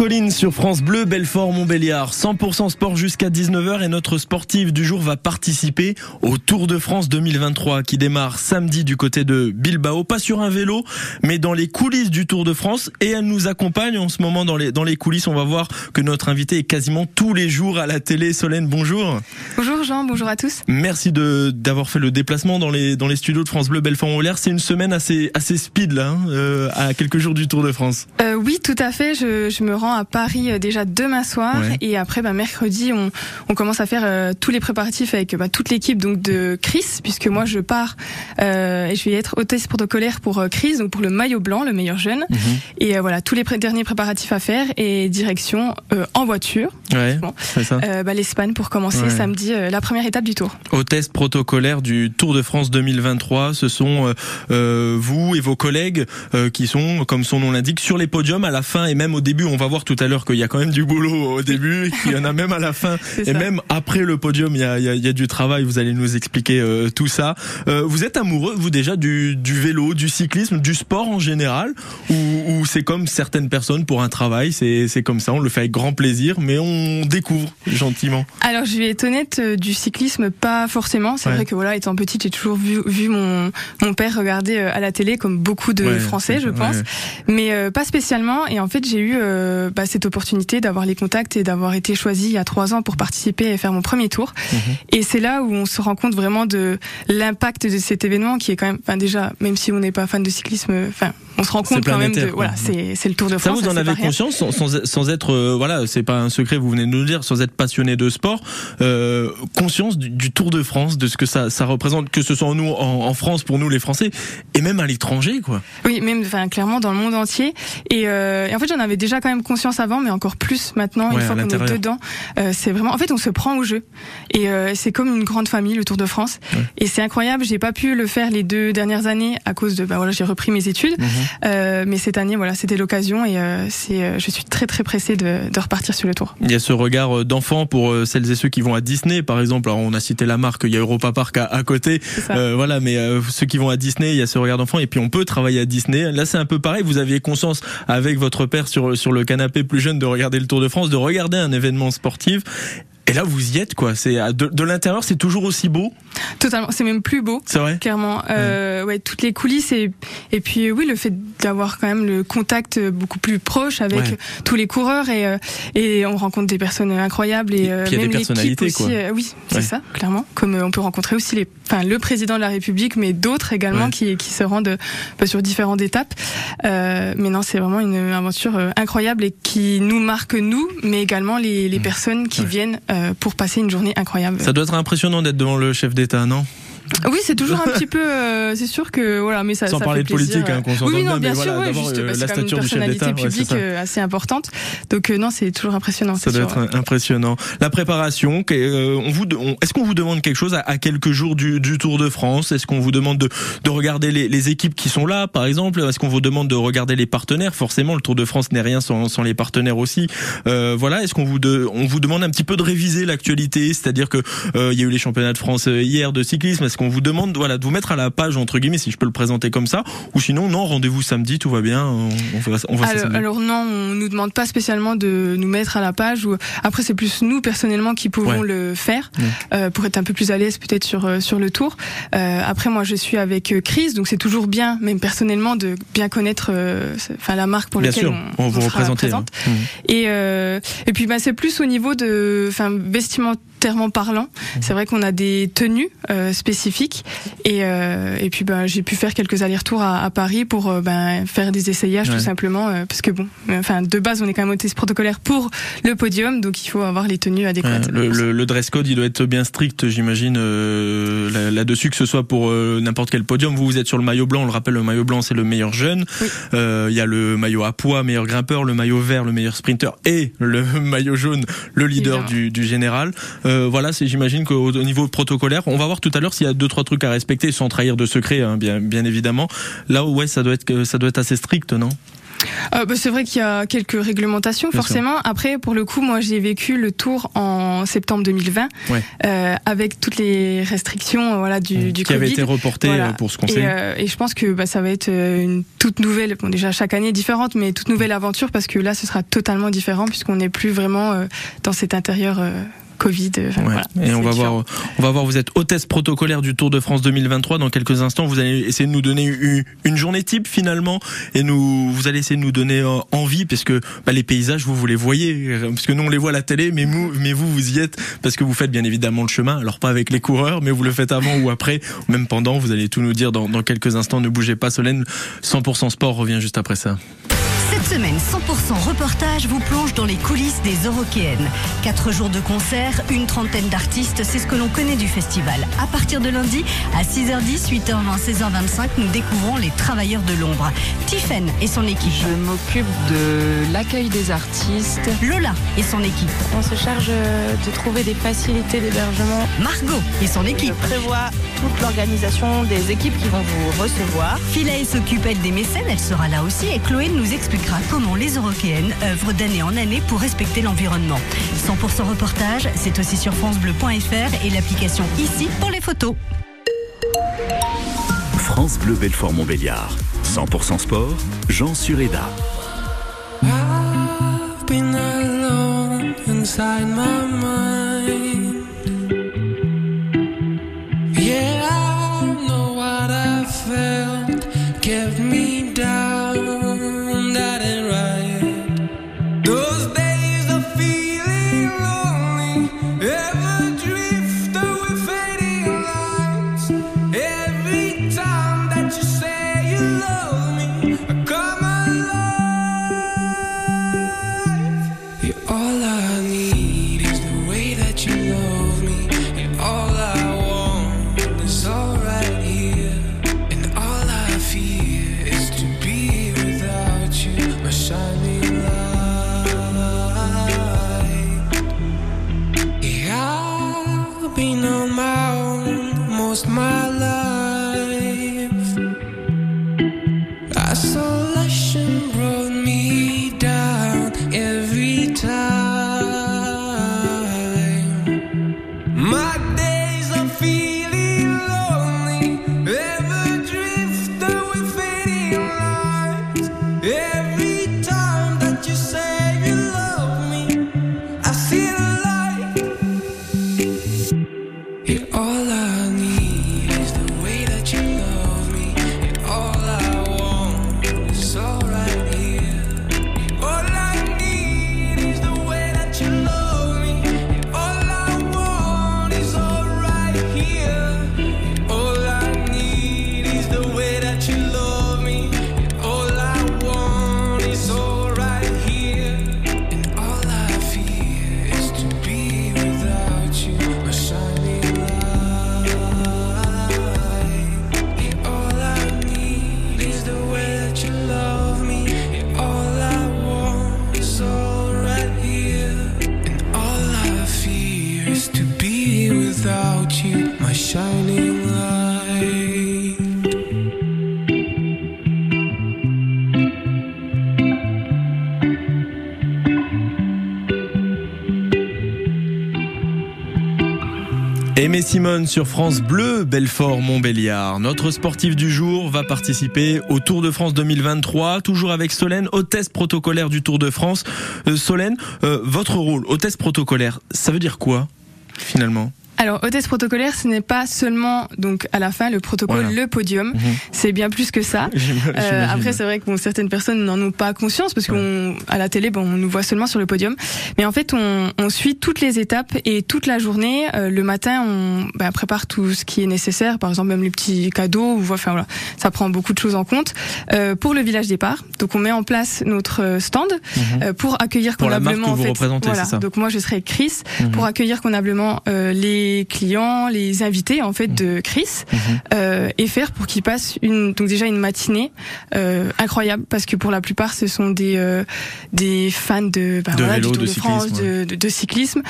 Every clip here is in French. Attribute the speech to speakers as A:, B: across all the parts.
A: Collines sur France Bleu, Belfort, Montbéliard. 100% sport jusqu'à 19h et notre sportive du jour va participer au Tour de France 2023 qui démarre samedi du côté de Bilbao. Pas sur un vélo, mais dans les coulisses du Tour de France et elle nous accompagne en ce moment dans les, dans les coulisses. On va voir que notre invité est quasiment tous les jours à la télé. Solène, bonjour.
B: Bonjour Jean, bonjour à tous.
A: Merci de, d'avoir fait le déplacement dans les, dans les studios de France Bleu, Belfort, Montbéliard. C'est une semaine assez, assez speed là, hein, euh, à quelques jours du Tour de France.
B: Euh, oui, tout à fait. Je, je me rends à Paris euh, déjà demain soir. Et après bah, mercredi on, on, commence à faire euh, tous les préparatifs avec bah, toute l'équipe donc de Chris puisque moi je pars euh, et je vais être hôtesse protocolaire pour Chris donc pour le maillot blanc le meilleur jeune. Mhm. et voilà tous les derniers préparatifs à faire et direction en voiture
A: ouais,
B: bah, l'Espagne pour commencer samedi la première étape du Tour.
A: Hôtesse protocolaire du Tour de France 2023 ce sont vous et vos collègues qui sont comme son nom l'indique sur les podiums à la fin et même au début. On va voir tout à l'heure qu'il y a quand même du boulot au début, qu'il y en a même à la fin, et même après le podium, il y a, il y a, du travail. Vous allez nous expliquer euh, tout ça. Euh, vous êtes amoureux, vous déjà, du, du, vélo, du cyclisme, du sport en général, ou, c'est comme certaines personnes pour un travail, c'est comme ça, on le fait avec grand plaisir, mais on découvre gentiment.
B: Alors je vais être honnête, euh, du cyclisme, pas forcément. C'est vrai que voilà, étant petite, j'ai toujours vu, vu mon, mon père regarder à la télé, comme beaucoup de Français, je pense, mais pas spécialement. Et en fait, j'ai eu bah, cette opportunité d'avoir les contacts et d'avoir été choisi il y a trois ans pour participer et faire mon premier tour. Mhm. Et c'est là où on se rend compte vraiment de l'impact de cet événement qui est quand même, enfin déjà, même si on n'est pas fan de cyclisme, enfin on se rend compte quand même de voilà, c'est c'est le Tour de France.
A: Ça vous en avez conscience sans, sans, être euh, voilà, c'est pas un secret, vous venez de nous le dire, sans être passionné de sport, euh, conscience du, Tour de France, de ce que ça ça représente, que ce soit nous en, en France pour nous les Français et même à l'étranger quoi.
B: Oui, même enfin clairement dans le monde entier. Et, euh, et en fait j'en avais déjà quand même conscience avant, mais encore plus maintenant une fois qu'on est dedans. Euh, c'est vraiment, en fait on se prend au jeu et euh, c'est comme une grande famille le Tour de France. Et c'est incroyable. J'ai pas pu le faire les deux dernières années à cause de bah voilà j'ai repris mes études. Mhm. Euh, mais cette année, voilà, c'était l'occasion et c'est, je suis très très pressée de, de, repartir sur le tour.
A: Il y a ce regard d'enfant pour celles et ceux qui vont à Disney, par exemple. Alors on a cité la marque, il y a Europa Park à, à côté, voilà. Mais ceux qui vont à Disney, il y a ce regard d'enfant et puis on peut travailler à Disney. Là, c'est un peu pareil. Vous aviez conscience avec votre père sur sur le plus jeune de regarder le Tour de France, de regarder un événement sportif et là, vous y êtes, quoi. C'est de, de l'intérieur, c'est toujours aussi beau.
B: Totalement. C'est même plus beau.
A: C'est vrai.
B: Clairement. Euh, ouais. toutes les coulisses et et puis oui, le fait d'avoir quand même le contact beaucoup plus proche avec tous les coureurs et euh, et on rencontre des personnes incroyables et,
A: euh, même l'équipe
B: aussi. Euh, oui, c'est ça, clairement. Comme on peut rencontrer aussi les, enfin le président de la République, mais d'autres également qui qui se rendent bah, sur différentes étapes. mais non, c'est vraiment une aventure incroyable et qui nous marque nous, mais également les les mmh. personnes qui viennent. Euh, pour passer une journée incroyable.
A: Ça doit être impressionnant d'être devant le chef d'État, non?
B: Oui, c'est toujours un petit peu. Euh, c'est sûr que voilà, mais ça.
A: Sans
B: ça
A: parler
B: de
A: politique, hein, qu'on
B: oui, non,
A: bien,
B: sûr,
A: voilà,
B: ouais, juste, euh, la stature du chef d'État, publique euh, assez importante. Donc non, c'est toujours impressionnant.
A: Ça doit être impressionnant. La préparation, on vous, est-ce qu'on vous demande quelque chose à, quelques jours du, du Tour de France? Est-ce qu'on vous demande de, de regarder les, les, équipes qui sont là, par exemple? Est-ce qu'on vous demande de regarder les partenaires? Forcément, le Tour de France n'est rien sans, sans les partenaires aussi. Euh, voilà, est-ce qu'on vous, de, on vous demande un petit peu de réviser l'actualité? C'est-à-dire que il y a eu les championnats de France hier de cyclisme. Est-ce qu'on vous demande, voilà de vous mettre à la page entre guillemets si je peux le présenter comme ça ou sinon non rendez-vous samedi tout va bien on, va, on va
B: alors, alors, non on nous demande pas spécialement de nous mettre à la page ou après c'est plus nous personnellement qui pouvons le faire euh, pour être un peu plus à l'aise peut-être sur euh, sur le tour. Euh, après moi je suis avec euh, Chris donc c'est toujours bien même personnellement de bien connaître enfin la marque pour laquelle on,
A: on, vous représente
B: hein. mmh. et et puis bah c'est plus au niveau de enfin vestimentairement parlant mmh. c'est vrai qu'on a des tenues spécifiques et, euh, et puis ben j'ai pu faire quelques allers-retours à, à, Paris pour euh, ben, faire des essayages tout simplement euh, parce que bon, enfin de base on est quand même au protocolaire pour le podium donc il faut avoir les tenues adéquates.
A: le, le, le, dress code il doit être bien strict j'imagine euh, là-dessus que ce soit pour n'importe quel podium. Vous vous êtes sur le maillot blanc, on le rappelle le maillot blanc c'est le meilleur jeune. Il y a le maillot à poids meilleur grimpeur, le maillot vert le meilleur sprinter et le maillot jaune le leader du, du, général. Voilà c'est j'imagine qu'au niveau protocolaire on va voir tout à l'heure s'il y a deux trois trucs à respecter sans trahir de secret, hein, bien, bien évidemment. Là, ouais, ça doit être, ça doit être assez strict, non?
B: Euh, bah, C'est vrai qu'il y a quelques réglementations, forcément. Après, pour le coup, moi, j'ai vécu le tour en septembre 2020, euh, avec toutes les restrictions voilà, du, mmh. du
A: Qui avait été reporté euh, pour ce conseil.
B: Et, euh, et, je pense que bah, ça va être euh, une toute nouvelle, bon, déjà chaque année différente, mais toute nouvelle aventure, parce que là, ce sera totalement différent, puisqu'on n'est plus vraiment dans cet intérieur Covid. Euh,
A: et on va voir, on va voir. Vous êtes hôtesse protocolaire du Tour de France 2023. Dans quelques instants, vous allez essayer de nous donner une, journée type finalement, et nous, vous allez essayer de nous donner euh, envie, parce que bah, les paysages, vous vous les voyez, parce que nous on les voit à la télé, mais vous, mais vous, vous y êtes parce que vous faites bien évidemment le chemin. Alors pas avec les coureurs, mais vous le faites avant ou après, même pendant. Vous allez tout nous dire dans, dans quelques instants. Ne bougez pas, Solène. 100% sport revient juste après ça.
C: Cette semaine, 100% reportage vous plonge dans les coulisses des Eurokéennes. Quatre jours de concert, une trentaine d'artistes, c'est ce que l'on connaît du festival. À partir de lundi, à 6h10, 8h20, 16h25, nous découvrons les travailleurs de l'ombre. Tiffen et son équipe.
D: Je m'occupe de l'accueil des artistes.
C: Lola et son équipe.
E: On se charge de trouver des facilités d'hébergement.
C: Margot et son équipe.
E: Je prévois toute l'organisation des équipes qui vont vous recevoir.
C: Philae s'occupe elle des mécènes, elle sera là aussi et Chloé nous comment les Européennes œuvrent d'année en année pour respecter l'environnement. 100% reportage, c'est aussi sur francebleu.fr et l'application ici pour les photos.
F: France Bleu Belfort Montbéliard. 100% sport, Jean Sureda.
A: My day Aimé Simone sur France Bleu, Belfort, Montbéliard. Notre sportif du jour va participer au Tour de France 2023, toujours avec Solène, hôtesse protocolaire du Tour de France. Euh, Solène, euh, votre rôle, hôtesse protocolaire, ça veut dire quoi finalement?
B: Alors, hôtesse protocolaire, ce n'est pas seulement donc à la fin le protocole, le podium. Mhm. C'est bien plus que ça. Euh, après, c'est vrai que bon, certaines personnes n'en ont pas conscience parce qu'on à la télé, bon, on nous voit seulement sur le podium. Mais en fait, on, on suit toutes les étapes et toute la journée. Euh, le matin, on bah, prépare tout ce qui est nécessaire, par exemple même les petits cadeaux. Ou, enfin voilà, ça prend beaucoup de choses en compte euh, pour le village départ. Donc, on met en place notre stand mhm. euh, pour accueillir
A: pour
B: convenablement.
A: La marque que vous
B: en fait,
A: représentez,
B: voilà.
A: Ça
B: donc moi, je serai Chris mhm. pour accueillir convenablement euh, les les clients, les invités en fait de Chris
A: Mhm.
B: euh, et faire pour qu'ils passent une donc déjà une matinée euh, incroyable parce que pour la plupart ce sont des euh, des fans de, ben
A: De
B: voilà,
A: vélo,
B: du Tour
A: de
B: de, France,
A: cyclisme,
B: de, de, de cyclisme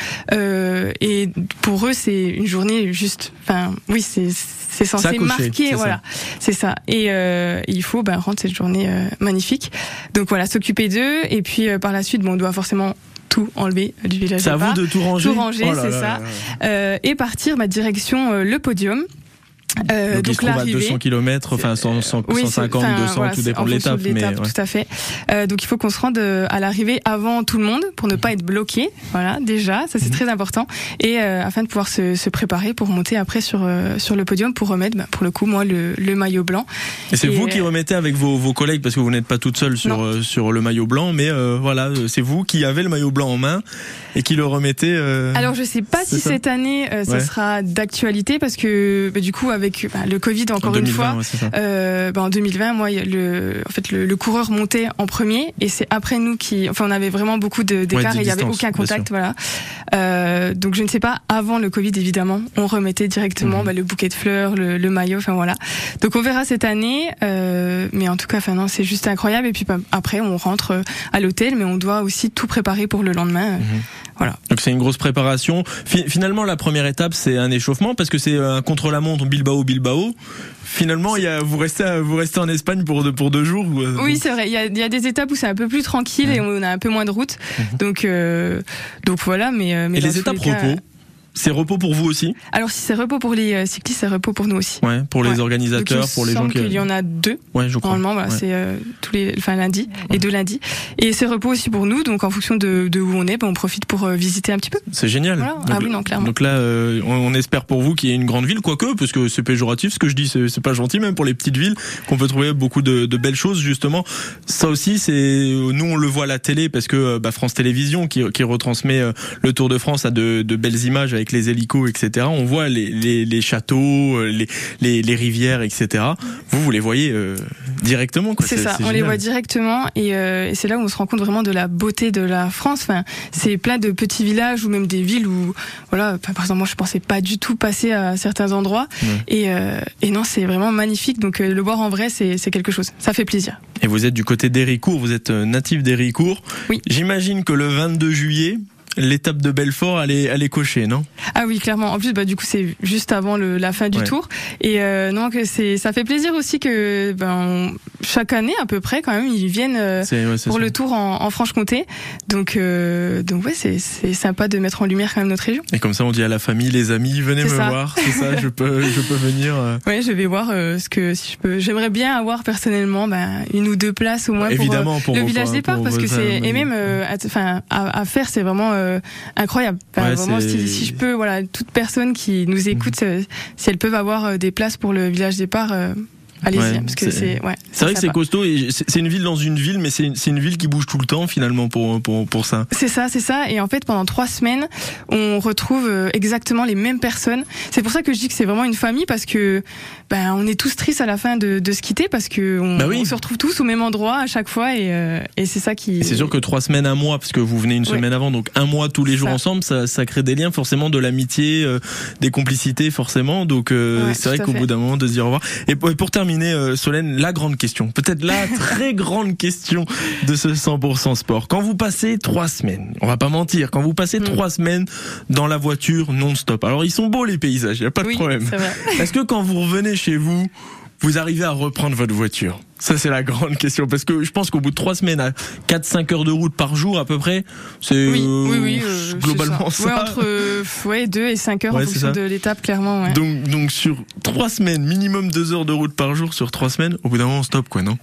B: et pour eux c'est une journée juste enfin oui c'est c'est censé
A: coché,
B: marquer voilà. C'est ça. Et il faut ben, rendre cette journée magnifique. Donc voilà s'occuper d'eux et puis par la suite bon on doit forcément tout enlever du village
A: C'est à vous de tout ranger.
B: tout ranger,
A: Oh
B: c'est ça.
A: là là.
B: euh, et partir ma direction euh, le podium. Euh,
A: donc, il se trouve à
B: l'arrivée-
A: 200 km, enfin 100, 100,
B: Oui, c'est-
A: 150,
B: enfin,
A: 200,
B: voilà,
A: tout dépend
B: en
A: de l'étape. Mais ouais.
B: tout à fait. Euh, donc il faut qu'on se rende euh, à l'arrivée avant tout le monde pour ne pas être bloqué. Voilà, déjà, ça c'est
A: Mhm.
B: très important. Et euh, afin de pouvoir se, se préparer pour monter après sur euh, sur le podium pour remettre, bah, pour le coup, moi le, le maillot blanc.
A: Et c'est vous
B: euh,
A: qui remettez avec vos, vos collègues parce que vous n'êtes pas toute seule sur euh, sur le maillot blanc, mais euh, voilà, euh, c'est vous qui avez le maillot blanc en main et qui le remettez. euh,
B: Alors je sais pas si
A: ça
B: cette année euh, ça
A: Ouais.
B: sera d'actualité parce que bah, du coup avec bah, le Covid
A: en
B: encore une
A: 2020,
B: fois.
A: ouais.
B: Euh, bah, en 2020, moi, le, en fait, le, le coureur montait en premier, et c'est après nous qui, enfin, on avait vraiment beaucoup de- d'écart
A: Ouais,
B: et il y avait aucun contact, voilà. Euh, donc je ne sais pas. Avant le Covid, évidemment, on remettait directement bah, le bouquet de fleurs, le, le maillot, enfin voilà. Donc on verra cette année, euh, mais en tout cas, enfin non, c'est juste incroyable. Et puis bah, après, on rentre euh, à l'hôtel, mais on doit aussi tout préparer pour le lendemain.
A: Mhm.
B: Voilà.
A: Donc c'est une grosse préparation. Fi- Finalement, la première étape, c'est un échauffement parce que c'est un contre-la-montre Bilbao-Bilbao. Finalement, il y a, vous restez à- vous restez en Espagne pour deux, pour deux jours. ou, euh,
B: Oui, c'est vrai. Il y a, il y a des étapes où c'est un peu plus tranquille et on a un peu moins de route.
A: Mhm.
B: Donc, euh, donc voilà. Mais, euh, mais
A: Et les étapes
B: cas,
A: repos, c'est repos pour vous aussi,
B: Alors si c'est repos pour les euh, cyclistes, c'est repos pour nous aussi.
A: ouais, pour les
B: Ouais. Il
A: organisateurs, pour les gens qui.
B: qu'il y en a deux
A: Ouais, je crois.
B: normalement. Voilà,
A: Ouais.
B: c'est euh, tous les, enfin lundi, les deux lundis. Et c'est repos aussi pour nous. Donc en fonction de, de où on est, ben, on profite pour euh, visiter un petit peu.
A: C'est génial.
B: Voilà.
A: Donc,
B: Ah oui, non, clairement.
A: Donc là, euh, on, on espère pour vous qu'il y ait une grande ville, quoique, parce que c'est péjoratif ce que je dis, c'est pas gentil même pour les petites villes, qu'on peut trouver beaucoup de, de belles choses justement. Ça aussi, c'est nous on le voit à la télé parce que bah, France Télévisions qui, qui retransmet le Tour de France a de, de belles images avec les hélicos, etc. On voit les, les, les châteaux, euh, les, les, les rivières, etc. Vous, vous les voyez euh, directement.
B: C'est ça, on les voit directement et, euh, et c'est là où on se rend compte vraiment de la beauté de la France. Enfin, c'est plein de petits villages ou même des villes où, voilà, enfin, par exemple, moi je pensais pas du tout passer à certains endroits et, euh, et non, c'est vraiment magnifique. Donc le voir en vrai, c'est quelque chose. Ça fait plaisir.
A: Et vous êtes du côté d'Héricourt, vous êtes natif d'Héricourt.
B: Oui.
A: J'imagine que le 22 juillet, l'étape de Belfort, elle est, elle est cochée, non?
B: Ah oui, clairement. En plus, bah du coup, c'est juste avant le, la fin du
A: Ouais.
B: tour et euh, non que c'est ça fait plaisir aussi que ben chaque année à peu près quand même ils viennent. euh,
A: ouais,
B: pour
A: ça.
B: le tour en, en Franche-Comté, donc euh, donc ouais c'est c'est sympa de mettre en lumière quand même notre région.
A: Et comme ça, on dit à la famille, les amis, venez me
B: ça.
A: voir. C'est ça, je peux, je peux venir. euh,
B: Ouais, je vais voir euh, ce que si je peux. J'aimerais bien avoir personnellement ben, une ou deux places au moins pour, euh,
A: pour
B: le village départ parce que c'est et même enfin à, à faire c'est vraiment euh, incroyable. Enfin,
A: Ouais,
B: vraiment
A: c'est-
B: si, si je peux voilà toute personne qui nous écoute euh, si elles peuvent avoir euh, des places pour le village départ allez-y
A: Ouais,
B: parce que
A: c'est-
B: c'est ouais.
A: C'est vrai que c'est costaud et c'est une ville dans une ville, mais c'est une, ville qui bouge tout le temps finalement pour, pour, pour ça.
B: C'est ça, c'est ça. Et en fait, pendant trois semaines, on retrouve euh, exactement les mêmes personnes. C'est pour ça que je dis que c'est vraiment une famille parce que ben on est tous tristes à la fin de, de se quitter parce que on,
A: Bah oui.
B: on se retrouve tous au même endroit à chaque fois et, euh, et c'est ça qui.
A: C'est sûr que trois semaines, un mois, parce que vous venez une
B: Ouais.
A: semaine avant, donc un mois tous les jours
B: Ça.
A: ensemble, ça, ça crée des liens, forcément de l'amitié, euh, des complicités, forcément. Donc euh, c'est vrai qu'au bout d'un moment de se dire au revoir. Et pour, et pour terminer, euh, Solène, la grande question, peut-être la très grande question de ce 100% sport. Quand vous passez trois semaines, on va pas mentir, quand vous passez
B: Mm.
A: trois semaines dans la voiture non-stop. Alors ils sont beaux les paysages, il y a pas de problème. Est-ce que quand vous revenez chez vous, vous arrivez à reprendre votre voiture? Ça, c'est la grande question. Parce que je pense qu'au bout de trois semaines, à 4-5 heures de route par jour à peu près, c'est
B: Oui,
A: euh,
B: oui, oui. euh,
A: globalement
B: c'est
A: ça.
B: Ouais, entre euh, ouais, 2 et 5 heures
A: Ouais,
B: en fonction
A: ça.
B: de l'étape, clairement. Ouais.
A: Donc, donc sur trois semaines, minimum deux heures de route par jour sur trois semaines, au bout d'un moment, on stoppe, quoi, non?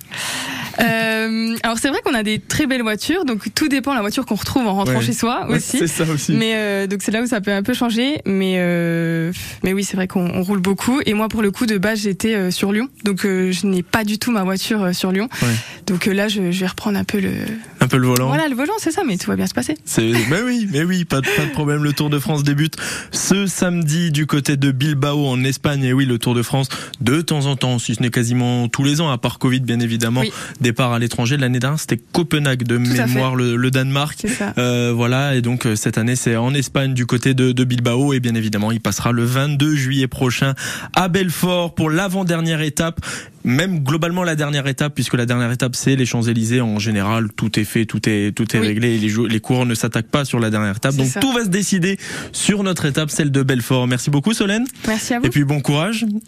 B: Euh, alors c'est vrai qu'on a des très belles voitures, donc tout dépend de la voiture qu'on retrouve en rentrant chez soi aussi.
A: C'est ça aussi.
B: Mais euh, donc c'est là où ça peut un peu changer, mais euh, mais oui c'est vrai qu'on on roule beaucoup. Et moi pour le coup de base j'étais euh, sur Lyon, donc euh, je n'ai pas du tout ma voiture euh, sur Lyon.
A: Ouais.
B: Donc là, je, je, vais reprendre un peu le
A: un peu le volant.
B: Voilà, le volant, c'est ça, mais tout va bien se passer.
A: Mais oui, mais oui, pas, pas de problème. Le Tour de France débute ce samedi du côté de Bilbao en Espagne. Et oui, le Tour de France de temps en temps, si ce n'est quasiment tous les ans, à part Covid bien évidemment, départ à l'étranger. L'année dernière, c'était Copenhague de mémoire, le, Danemark. Euh, voilà, et donc euh, cette année, c'est en Espagne du côté de, de Bilbao. Et bien évidemment, il passera le 22 juillet prochain à Belfort pour l'avant-dernière étape même globalement la dernière étape, puisque la dernière étape c'est les Champs-Élysées. En général, tout est fait, tout est tout est réglé. Les, les coureurs ne s'attaquent pas sur la dernière étape, donc tout va se décider sur notre étape, celle de Belfort. Merci beaucoup, Solène.
B: Merci à vous.
A: Et puis bon courage.